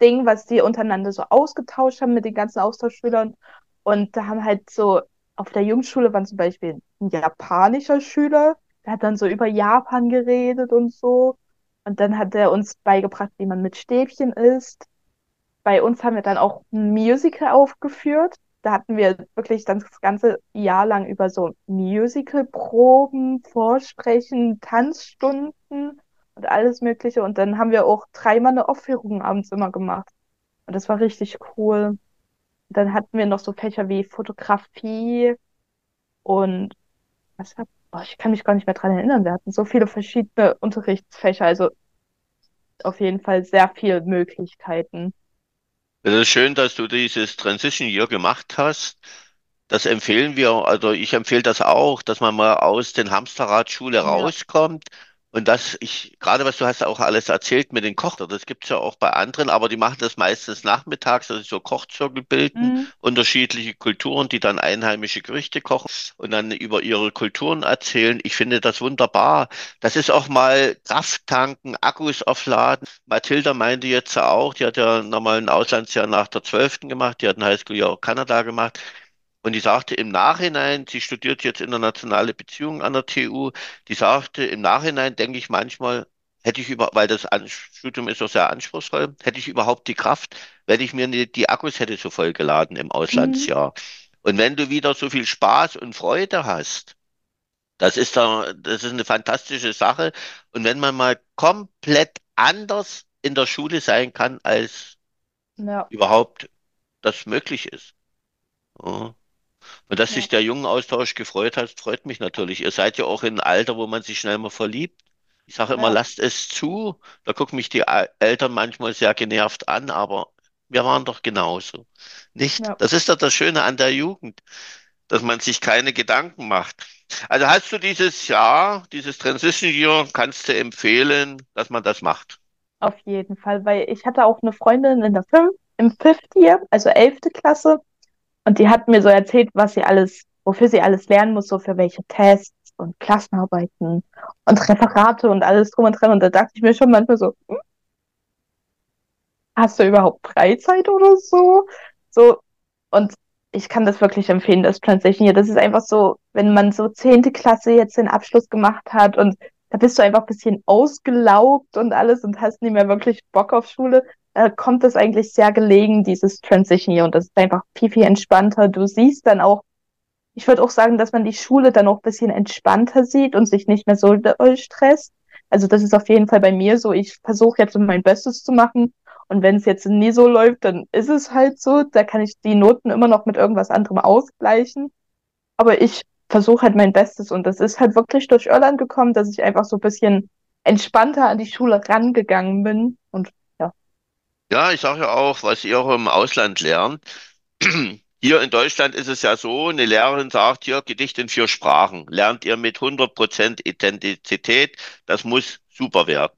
Ding, was die untereinander so ausgetauscht haben mit den ganzen Austauschschülern. Und da haben halt so, auf der Jungsschule waren zum Beispiel ein japanischer Schüler, der hat dann so über Japan geredet und so. Und dann hat er uns beigebracht, wie man mit Stäbchen isst. Bei uns haben wir dann auch ein Musical aufgeführt da hatten wir wirklich das ganze Jahr lang über so Musical-Proben, Vorsprechen, Tanzstunden und alles Mögliche. Und dann haben wir auch dreimal eine Aufführung abends immer gemacht. Und das war richtig cool. Dann hatten wir noch so Fächer wie Fotografie und was hab, oh, ich kann mich gar nicht mehr dran erinnern. Wir hatten so viele verschiedene Unterrichtsfächer, also auf jeden Fall sehr viele Möglichkeiten. Es ist schön, dass du dieses Transition Year gemacht hast. Das empfehlen wir, also ich empfehle das auch, dass man mal aus den Hamsterradschule Ja. rauskommt. Und das, ich, gerade was du hast auch alles erzählt mit den Koch, das gibt's ja auch bei anderen, aber die machen das meistens nachmittags, dass sie so Kochzirkel bilden, Mhm. unterschiedliche Kulturen, die dann einheimische Gerichte kochen und dann über ihre Kulturen erzählen. Ich finde das wunderbar. Das ist auch mal Kraft tanken, Akkus aufladen. Mathilda meinte jetzt auch, die hat ja nochmal ein Auslandsjahr nach der Zwölften gemacht, die hat ein Highschool-Jahr auch Kanada gemacht. Und die sagte im Nachhinein, sie studiert jetzt internationale Beziehungen an der TU, die sagte, im Nachhinein denke ich manchmal, hätte ich über, weil das Studium ist doch sehr anspruchsvoll, hätte ich überhaupt die Kraft, wenn ich mir die, Akkus hätte so voll geladen im Mhm. Auslandsjahr. Und wenn du wieder so viel Spaß und Freude hast, das ist da, das ist eine fantastische Sache. Und wenn man mal komplett anders in der Schule sein kann, als Ja, überhaupt das möglich ist. Ja. Und dass ja, sich der Jungenaustausch gefreut hat, freut mich natürlich. Ihr seid ja auch in einem Alter, wo man sich schnell mal verliebt. Ich sage immer, ja, lasst es zu. Da gucken mich die El- Eltern manchmal sehr genervt an, aber wir waren doch genauso. Nicht? ja. Das ist doch das Schöne an der Jugend, dass man sich keine Gedanken macht. Also hast du dieses Jahr, dieses Transition Year, kannst du empfehlen, dass man das macht? Auf jeden Fall, weil ich hatte auch eine Freundin in der fünf, im Fifth Year, also elfte Klasse, und die hat mir so erzählt, was sie alles, wofür sie alles lernen muss, so für welche Tests und Klassenarbeiten und Referate und alles drum und dran. Und da dachte ich mir schon manchmal so, hm, hast du überhaupt Freizeit oder so? So, und ich kann das wirklich empfehlen, das Transition hier. Das ist einfach so, wenn man so zehnte Klasse jetzt den Abschluss gemacht hat und da bist du einfach ein bisschen ausgelaugt und alles und hast nicht mehr wirklich Bock auf Schule, da kommt das eigentlich sehr gelegen, dieses Transition hier. Und das ist einfach viel, viel entspannter. Du siehst dann auch, ich würde auch sagen, dass man die Schule dann auch ein bisschen entspannter sieht und sich nicht mehr so doll stresst. Also das ist auf jeden Fall bei mir so. Ich versuche jetzt mein Bestes zu machen. Und wenn es jetzt nie so läuft, dann ist es halt so. Da kann ich die Noten immer noch mit irgendwas anderem ausgleichen. Aber ich versuche halt mein Bestes. Und das ist halt wirklich durch Irland gekommen, dass ich einfach so ein bisschen entspannter an die Schule rangegangen bin. Und ja, ich sage ja auch, was ihr auch im Ausland lernt. <clears throat> Hier in Deutschland ist es ja so, eine Lehrerin sagt hier Gedicht in vier Sprachen. Lernt ihr mit 100% Intensität, das muss super werden.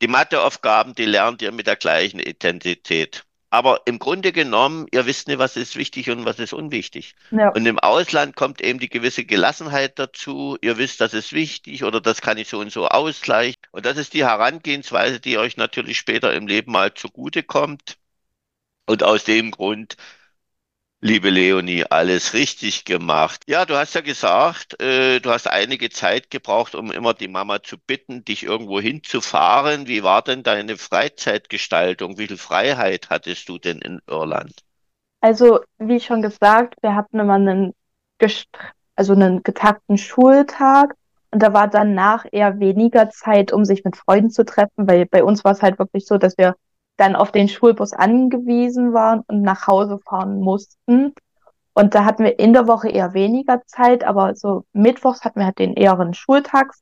Die Matheaufgaben, die lernt ihr mit der gleichen Intensität. Aber im Grunde genommen, ihr wisst nicht, was ist wichtig und was ist unwichtig. ja, Und im Ausland kommt eben die gewisse Gelassenheit dazu. Ihr wisst, das ist wichtig oder das kann ich so und so ausgleichen. Und das ist die Herangehensweise, die euch natürlich später im Leben mal zugutekommt. Und aus dem Grund, liebe Leonie, alles richtig gemacht. Ja, du hast ja gesagt, äh, du hast einige Zeit gebraucht, um immer die Mama zu bitten, dich irgendwo hinzufahren. Wie war denn deine Freizeitgestaltung? Wie viel Freiheit hattest du denn in Irland? Also, wie schon gesagt, wir hatten immer einen, also einen getakten Schultag und da war danach eher weniger Zeit, um sich mit Freunden zu treffen, weil bei uns war es halt wirklich so, dass wir dann auf den Schulbus angewiesen waren und nach Hause fahren mussten. Und da hatten wir in der Woche eher weniger Zeit, aber so mittwochs hatten wir halt den eheren Schultag,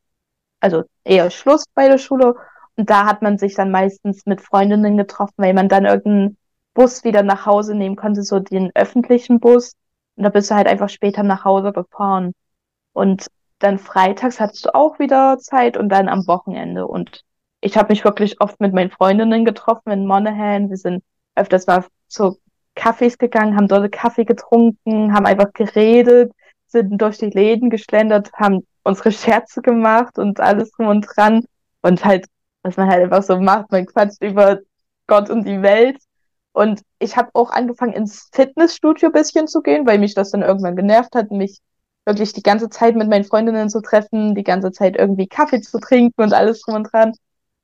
also eher Schluss bei der Schule. Und da hat man sich dann meistens mit Freundinnen getroffen, weil man dann irgendeinen Bus wieder nach Hause nehmen konnte, so den öffentlichen Bus. Und da bist du halt einfach später nach Hause gefahren. Und dann freitags hattest du auch wieder Zeit und dann am Wochenende. Und ich habe mich wirklich oft mit meinen Freundinnen getroffen in Monaghan. Wir sind öfters mal zu Cafés gegangen, haben dort Kaffee getrunken, haben einfach geredet, sind durch die Läden geschlendert, haben unsere Scherze gemacht und alles drum und dran. Und halt, was man halt einfach so macht, man quatscht über Gott und die Welt. Und ich habe auch angefangen, ins Fitnessstudio bisschen zu gehen, weil mich das dann irgendwann genervt hat, mich wirklich die ganze Zeit mit meinen Freundinnen zu treffen, die ganze Zeit irgendwie Kaffee zu trinken und alles drum und dran.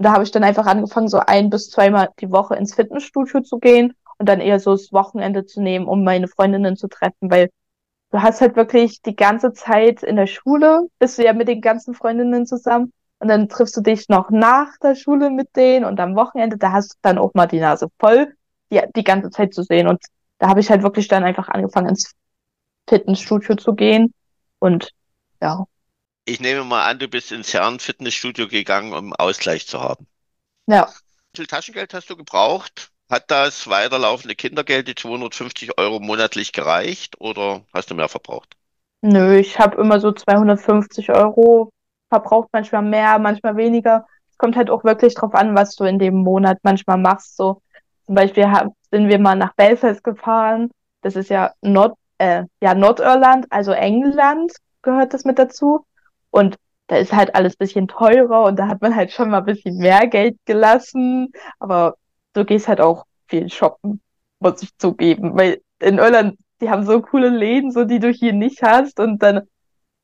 Und da habe ich dann einfach angefangen, so ein bis zweimal die Woche ins Fitnessstudio zu gehen und dann eher so das Wochenende zu nehmen, um meine Freundinnen zu treffen, weil du hast halt wirklich die ganze Zeit in der Schule, bist du ja mit den ganzen Freundinnen zusammen und dann triffst du dich noch nach der Schule mit denen und am Wochenende, da hast du dann auch mal die Nase voll, die, die ganze Zeit zu sehen. Und da habe ich halt wirklich dann einfach angefangen, ins Fitnessstudio zu gehen. Und ja, Ich nehme mal an, du bist ins Herren-Fitnessstudio gegangen, um Ausgleich zu haben. ja, Wie viel Taschengeld hast du gebraucht? hat das weiterlaufende Kindergeld, die 250 Euro monatlich gereicht oder hast du mehr verbraucht? Nö, ich habe immer so 250 Euro verbraucht, manchmal mehr, manchmal weniger. Es kommt halt auch wirklich drauf an, was du in dem Monat manchmal machst. So zum Beispiel sind wir mal nach Belfast gefahren. Das ist ja Nord, äh, ja Nordirland, also England gehört das mit dazu. Und da ist halt alles bisschen teurer und da hat man halt schon mal ein bisschen mehr Geld gelassen. Aber du gehst halt auch viel shoppen, muss ich zugeben. Weil in Irland, die haben so coole Läden, so die du hier nicht hast. Und dann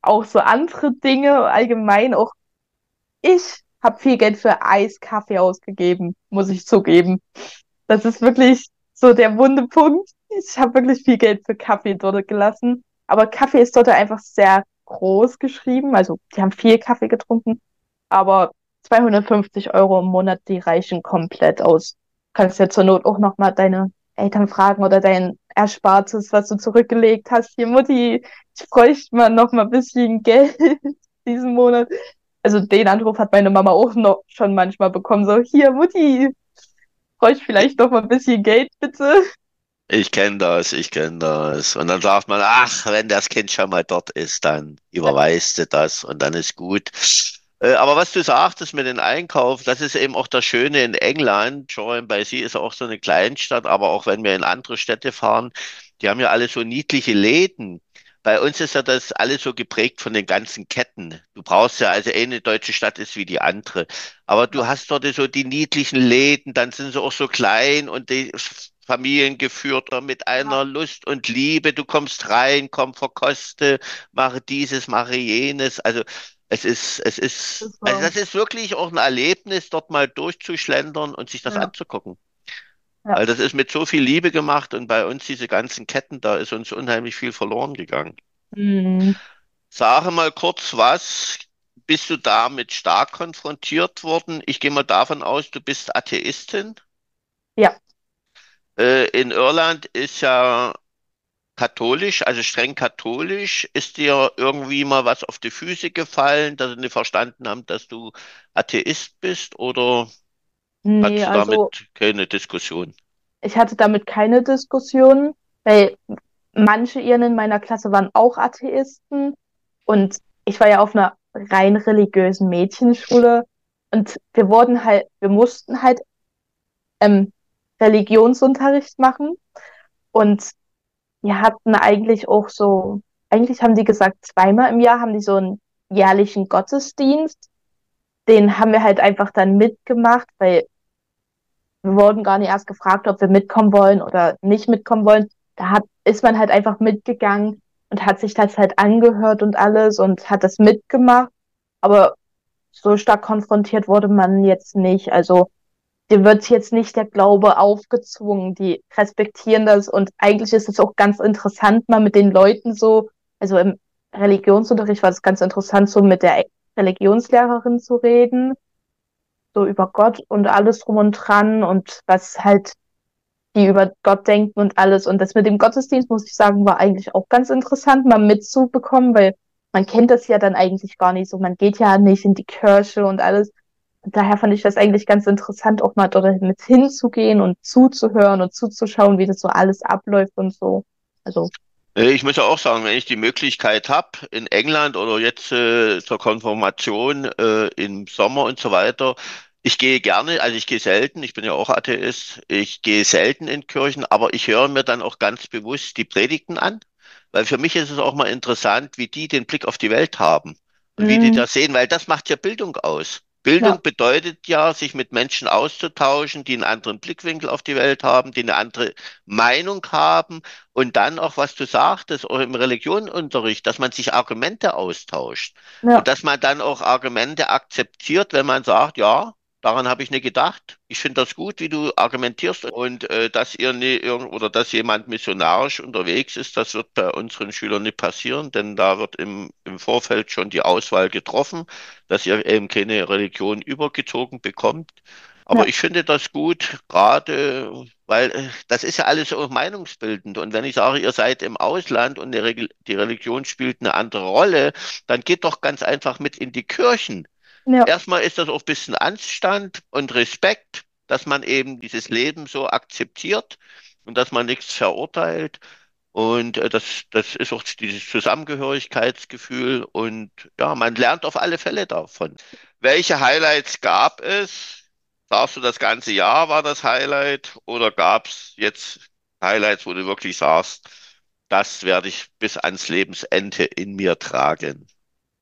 auch so andere Dinge, allgemein auch ich habe viel Geld für Eis, Kaffee ausgegeben, muss ich zugeben. Das ist wirklich so der wunde Punkt. Ich habe wirklich viel Geld für Kaffee dort gelassen. Aber Kaffee ist dort einfach sehr groß geschrieben. Also die haben viel Kaffee getrunken. Aber 250 Euro im Monat, die reichen komplett aus. Kannst ja zur Not auch nochmal deine Eltern fragen oder dein Erspartes, was du zurückgelegt hast. Hier, Mutti, ich bräuchte mal noch mal ein bisschen <laughs> Geld diesen Monat. Also den Anruf hat meine Mama auch noch schon manchmal bekommen. So, hier, Mutti, bräuchte vielleicht noch mal ein bisschen Geld, bitte. Ich kenne das, ich kenne das. Und dann sagt man, ach, wenn das Kind schon mal dort ist, dann überweist du das und dann ist gut. Äh, aber was du sagtest mit dem Einkauf, das ist eben auch das Schöne in England. Joram bei Sie ist auch so eine Kleinstadt, aber auch wenn wir in andere Städte fahren, die haben ja alle so niedliche Läden. Bei uns ist ja das alles so geprägt von den ganzen Ketten. Du brauchst ja, also eine deutsche Stadt ist wie die andere. Aber du hast dort so die niedlichen Läden, dann sind sie auch so klein und die familiengeführter mit einer Lust und Liebe. Du kommst rein, komm, verkoste, mache dieses, mache jenes. Also es ist, es ist, das also das ist wirklich auch ein Erlebnis, dort mal durchzuschlendern und sich das ja. anzugucken. Ja. Weil das ist mit so viel Liebe gemacht und bei uns diese ganzen Ketten, da ist uns unheimlich viel verloren gegangen. Mhm. Sage mal kurz was. Bist du damit stark konfrontiert worden? Ich gehe mal davon aus, du bist Atheistin. Ja. Äh, in Irland ist ja katholisch, also streng katholisch. Ist dir irgendwie mal was auf die Füße gefallen, dass sie nicht verstanden haben, dass du Atheist bist? Oder nee, hattest du also, damit keine Diskussion? Ich hatte damit keine Diskussion, weil manche ihren in meiner Klasse waren auch Atheisten und ich war ja auf einer rein religiösen Mädchenschule und wir wurden halt, wir mussten halt ähm, Religionsunterricht machen und wir hatten eigentlich auch so, eigentlich haben die gesagt, zweimal im Jahr haben die so einen jährlichen Gottesdienst. Den haben wir halt einfach dann mitgemacht, weil wir wurden gar nicht erst gefragt, ob wir mitkommen wollen oder nicht mitkommen wollen. Da hat, ist man halt einfach mitgegangen und hat sich das halt angehört und alles und hat das mitgemacht. Aber so stark konfrontiert wurde man jetzt nicht. Also dir wird jetzt nicht der Glaube aufgezwungen, die respektieren das und eigentlich ist es auch ganz interessant, mal mit den Leuten so, also im Religionsunterricht war es ganz interessant, so mit der Religionslehrerin zu reden, so über Gott und alles drum und dran und was halt die über Gott denken und alles. Und das mit dem Gottesdienst, muss ich sagen, war eigentlich auch ganz interessant, mal mitzubekommen, weil man kennt das ja dann eigentlich gar nicht so. Man geht ja nicht in die Kirche und alles daher fand ich das eigentlich ganz interessant, auch mal dort mit hinzugehen und zuzuhören und zuzuschauen, wie das so alles abläuft und so. Also. Äh, ich muss ja auch sagen, wenn ich die Möglichkeit habe, in England oder jetzt äh, zur Konfirmation äh, im Sommer und so weiter, ich gehe gerne, also ich gehe selten, ich bin ja auch Atheist, ich gehe selten in Kirchen, aber ich höre mir dann auch ganz bewusst die Predigten an, weil für mich ist es auch mal interessant, wie die den Blick auf die Welt haben und mhm. wie die mhm. das sehen, weil das macht ja Bildung aus. Bildung ja. bedeutet ja, sich mit Menschen auszutauschen, die einen anderen Blickwinkel auf die Welt haben, die eine andere Meinung haben und dann auch, was du sagtest, auch im Religionsunterricht, dass man sich Argumente austauscht ja. und dass man dann auch Argumente akzeptiert, wenn man sagt, ja, Daran habe ich nicht gedacht. Ich finde das gut, wie du argumentierst und äh, dass ihr nie irgend oder dass jemand missionarisch unterwegs ist, das wird bei unseren Schülern nicht passieren, denn da wird im, im Vorfeld schon die Auswahl getroffen, dass ihr eben keine Religion übergezogen bekommt. Aber ja. ich finde das gut, gerade weil äh, das ist ja alles so meinungsbildend. Und wenn ich sage, ihr seid im Ausland und die Religion spielt eine andere Rolle, dann geht doch ganz einfach mit in die Kirchen. Ja. Erstmal ist das auch ein bisschen Anstand und Respekt dass man eben dieses Leben so akzeptiert und dass man nichts verurteilt. Und äh, das, das ist auch dieses Zusammengehörigkeitsgefühl. Und ja, man lernt auf alle Fälle davon. Welche Highlights gab es? Sagst du, das ganze Jahr war das Highlight? Oder gab es jetzt Highlights, wo du wirklich sagst, das werde ich bis ans Lebensende in mir tragen?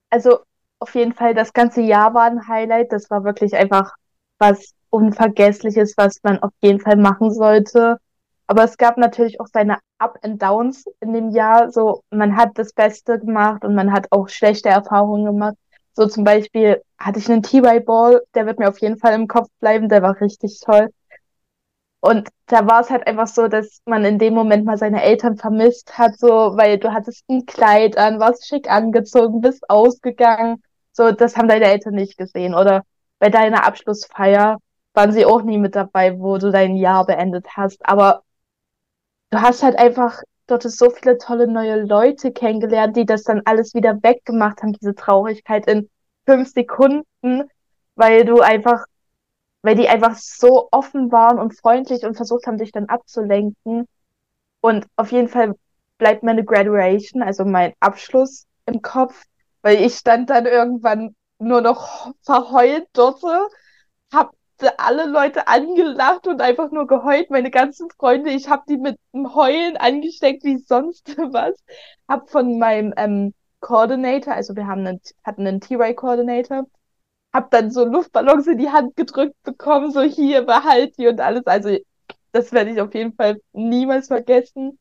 Also auf jeden Fall, das ganze Jahr war ein Highlight. Das war wirklich einfach was Unvergessliches, was man auf jeden Fall machen sollte. Aber es gab natürlich auch seine Up and Downs in dem Jahr. So, man hat das Beste gemacht und man hat auch schlechte Erfahrungen gemacht. So zum Beispiel hatte ich einen T-Ball, der wird mir auf jeden Fall im Kopf bleiben, der war richtig toll. Und da war es halt einfach so, dass man in dem Moment mal seine Eltern vermisst hat, so, weil du hattest ein Kleid an, warst schick angezogen, bist ausgegangen. So, das haben deine Eltern nicht gesehen. Oder bei deiner Abschlussfeier waren sie auch nie mit dabei, wo du dein Jahr beendet hast. Aber du hast halt einfach dort so viele tolle neue Leute kennengelernt, die das dann alles wieder weggemacht haben, diese Traurigkeit in fünf Sekunden, weil du einfach weil die einfach so offen waren und freundlich und versucht haben, dich dann abzulenken. Und auf jeden Fall bleibt meine Graduation, also mein Abschluss im Kopf, weil ich stand dann irgendwann nur noch verheult dort, hab alle Leute angelacht und einfach nur geheult. Meine ganzen Freunde, ich habe die mit dem Heulen angesteckt wie sonst <laughs> was. Hab von meinem ähm, Coordinator, also wir haben einen, hatten einen T-Ray-Coordinator, hab dann so Luftballons in die Hand gedrückt bekommen, so hier, behalt die und alles. Also das werde ich auf jeden Fall niemals vergessen,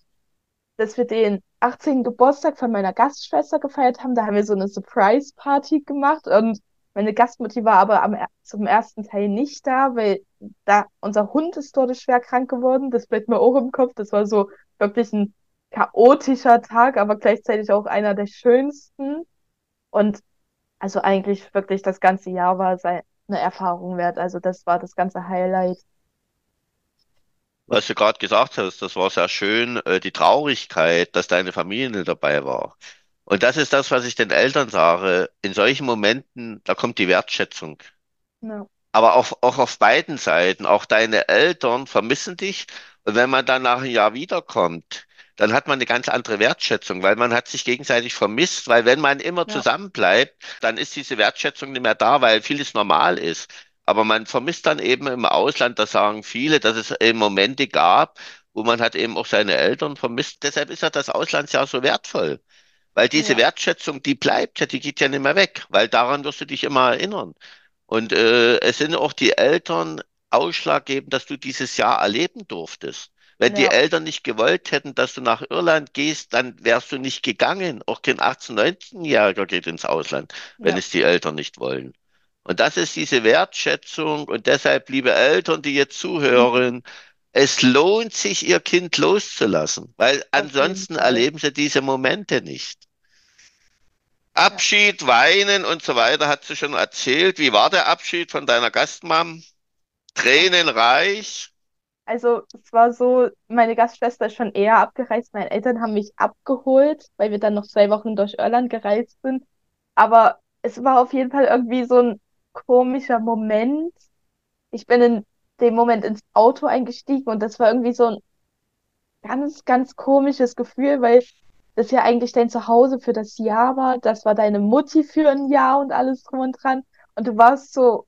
dass wir den 18. Geburtstag von meiner Gastschwester gefeiert haben. Da haben wir so eine Surprise-Party gemacht und meine Gastmutti war aber am, zum ersten Teil nicht da, weil da unser Hund ist dort schwer krank geworden. Das bleibt mir auch im Kopf. Das war so wirklich ein chaotischer Tag, aber gleichzeitig auch einer der schönsten. Und also eigentlich wirklich das ganze Jahr war eine Erfahrung wert. Also das war das ganze Highlight. Was du gerade gesagt hast, das war sehr schön, äh, die Traurigkeit, dass deine Familie dabei war. Und das ist das, was ich den Eltern sage. In solchen Momenten, da kommt die Wertschätzung. Ja. Aber auch, auch auf beiden Seiten, auch deine Eltern vermissen dich. Und wenn man dann nach einem Jahr wiederkommt, dann hat man eine ganz andere Wertschätzung, weil man hat sich gegenseitig vermisst, weil wenn man immer ja. zusammen bleibt, dann ist diese Wertschätzung nicht mehr da, weil vieles normal ist. Aber man vermisst dann eben im Ausland, da sagen viele, dass es eben Momente gab, wo man hat eben auch seine Eltern vermisst. Deshalb ist ja das Auslandsjahr so wertvoll. Weil diese ja. Wertschätzung, die bleibt ja, die geht ja nicht mehr weg, weil daran wirst du dich immer erinnern. Und äh, es sind auch die Eltern ausschlaggebend, dass du dieses Jahr erleben durftest. Wenn ja. die Eltern nicht gewollt hätten, dass du nach Irland gehst, dann wärst du nicht gegangen. Auch kein 18-, 19-Jähriger geht ins Ausland, wenn ja. es die Eltern nicht wollen. Und das ist diese Wertschätzung. Und deshalb, liebe Eltern, die jetzt zuhören, es lohnt sich, ihr Kind loszulassen, weil ansonsten erleben sie diese Momente nicht. Abschied. Weinen und so weiter hat sie schon erzählt. Wie war der Abschied von deiner Gastmam? Tränenreich? Also es war so, meine Gastschwester ist schon eher abgereist. Meine Eltern haben mich abgeholt, weil wir dann noch zwei Wochen durch Irland gereist sind. Aber es war auf jeden Fall irgendwie so ein komischer Moment. Ich bin in dem Moment ins Auto eingestiegen und das war irgendwie so ein ganz, ganz komisches Gefühl, weil das ja eigentlich dein Zuhause für das Jahr war. Das war deine Mutti für ein Jahr und alles drum und dran. Und du warst so,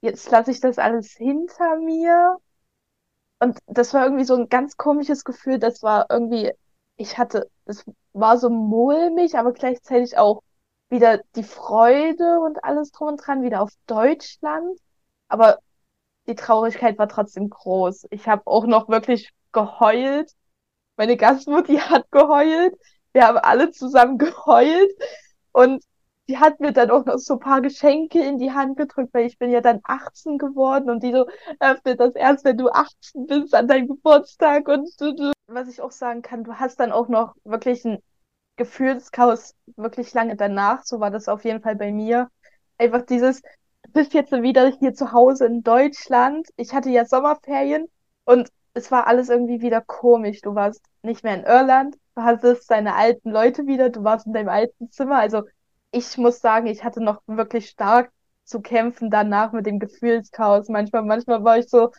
jetzt lasse ich das alles hinter mir und das war irgendwie so ein ganz komisches Gefühl. Das war irgendwie, ich hatte, es war so mulmig, aber gleichzeitig auch wieder die Freude und alles drum und dran, wieder auf Deutschland. Aber die Traurigkeit war trotzdem groß. Ich habe auch noch wirklich geheult. Meine Gastmutti <laughs> hat geheult. Wir haben alle zusammen geheult. Und die hat mir dann auch noch so ein paar Geschenke in die Hand gedrückt, weil ich bin ja dann 18 geworden und die so öffnet das erst, wenn du 18 bist an deinem Geburtstag und du, du. was ich auch sagen kann, du hast dann auch noch wirklich ein Gefühlschaos wirklich lange danach, so war das auf jeden Fall bei mir. Einfach dieses, du bist jetzt wieder hier zu Hause in Deutschland. Ich hatte ja Sommerferien und es war alles irgendwie wieder komisch. Du warst nicht mehr in Irland, du hattest deine alten Leute wieder, du warst in deinem alten Zimmer, also ich muss sagen, ich hatte noch wirklich stark zu kämpfen danach mit dem Gefühlschaos. Manchmal, manchmal war ich so,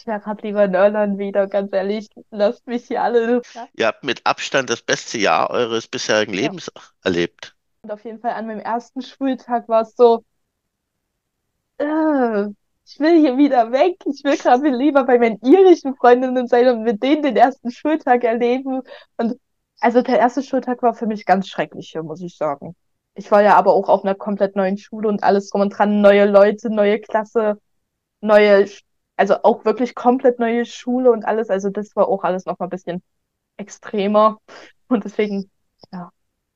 ich wäre gerade lieber in Irland wieder, ganz ehrlich. Lasst mich hier alle. Ihr habt mit Abstand das beste Jahr eures bisherigen Ja. Lebens erlebt. Und auf jeden Fall an meinem ersten Schultag war es so, äh, ich will hier wieder weg. Ich will gerade lieber bei meinen irischen Freundinnen sein und mit denen den ersten Schultag erleben. Und also der erste Schultag war für mich ganz schrecklich hier, muss ich sagen. Ich war ja aber auch auf einer komplett neuen Schule und alles drum und dran, neue Leute, neue Klasse, neue, also auch wirklich komplett neue Schule und alles. Also das war auch alles noch mal ein bisschen extremer. Und deswegen,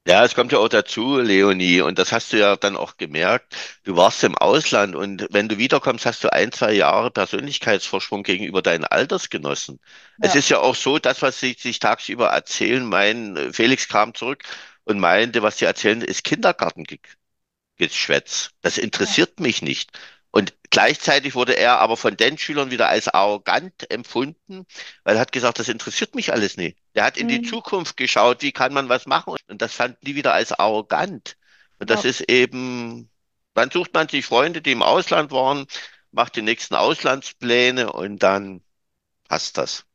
Ja, es kommt ja auch dazu, Leonie, und das hast du ja dann auch gemerkt. Du warst im Ausland und wenn du wiederkommst, hast du ein, zwei Jahre Persönlichkeitsvorsprung gegenüber deinen Altersgenossen. Es Ja. ist ja auch so, das, was sie sich tagsüber erzählen, mein Felix kam zurück und meinte, was sie erzählen, ist Kindergartengeschwätz. Das interessiert mich nicht. Und gleichzeitig wurde er aber von den Schülern wieder als arrogant empfunden, weil er hat gesagt, das interessiert mich alles nicht. Der hat in die Mhm. Zukunft geschaut, wie kann man was machen? Und das fanden die wieder als arrogant. Und das Ja. ist eben, dann sucht man sich Freunde, die im Ausland waren, macht die nächsten Auslandspläne und dann passt das.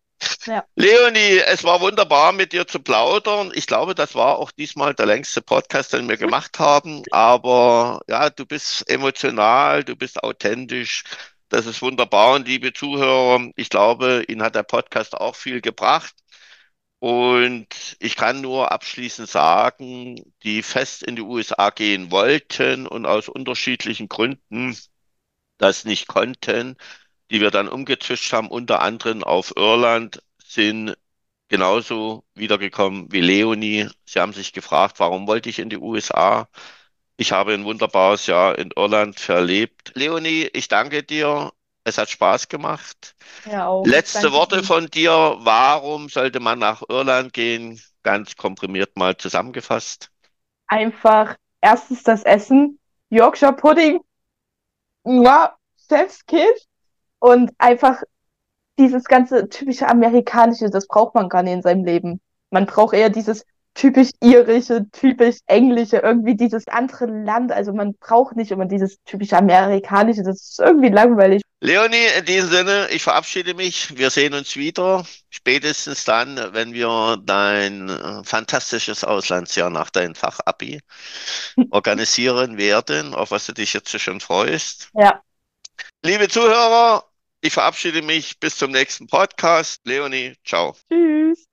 Ja. Leonie, es war wunderbar, mit dir zu plaudern. Ich glaube, das war auch diesmal der längste Podcast, den wir gemacht haben. Aber ja, du bist emotional, du bist authentisch. Das ist wunderbar. Und liebe Zuhörer, ich glaube, Ihnen hat der Podcast auch viel gebracht. Und ich kann nur abschließend sagen, die fest in die USA gehen wollten und aus unterschiedlichen Gründen das nicht konnten, die wir dann umgezwischt haben, unter anderem auf Irland, sind genauso wiedergekommen wie Leonie. Sie haben sich gefragt, warum wollte ich in die USA? Ich habe ein wunderbares Jahr in Irland verlebt. Leonie, ich danke dir. Es hat Spaß gemacht. ja auch. Letzte Danke Worte von dir. Warum sollte man nach Irland gehen? Ganz komprimiert mal zusammengefasst. Einfach erstens das Essen, Yorkshire Pudding, ja, Chef's Kiss und einfach dieses ganze typische amerikanische, das braucht man gar nicht in seinem Leben. Man braucht eher dieses typisch irische, typisch englische, irgendwie dieses andere Land. Also man braucht nicht immer dieses typische amerikanische, das ist irgendwie langweilig. Leonie, in diesem Sinne, ich verabschiede mich. Wir sehen uns wieder. Spätestens dann, wenn wir dein äh, fantastisches Auslandsjahr nach deinem Fachabi <laughs> organisieren werden, auf was du dich jetzt schon freust. Ja, Liebe Zuhörer, ich verabschiede mich bis zum nächsten Podcast. Leonie, ciao. tschüss.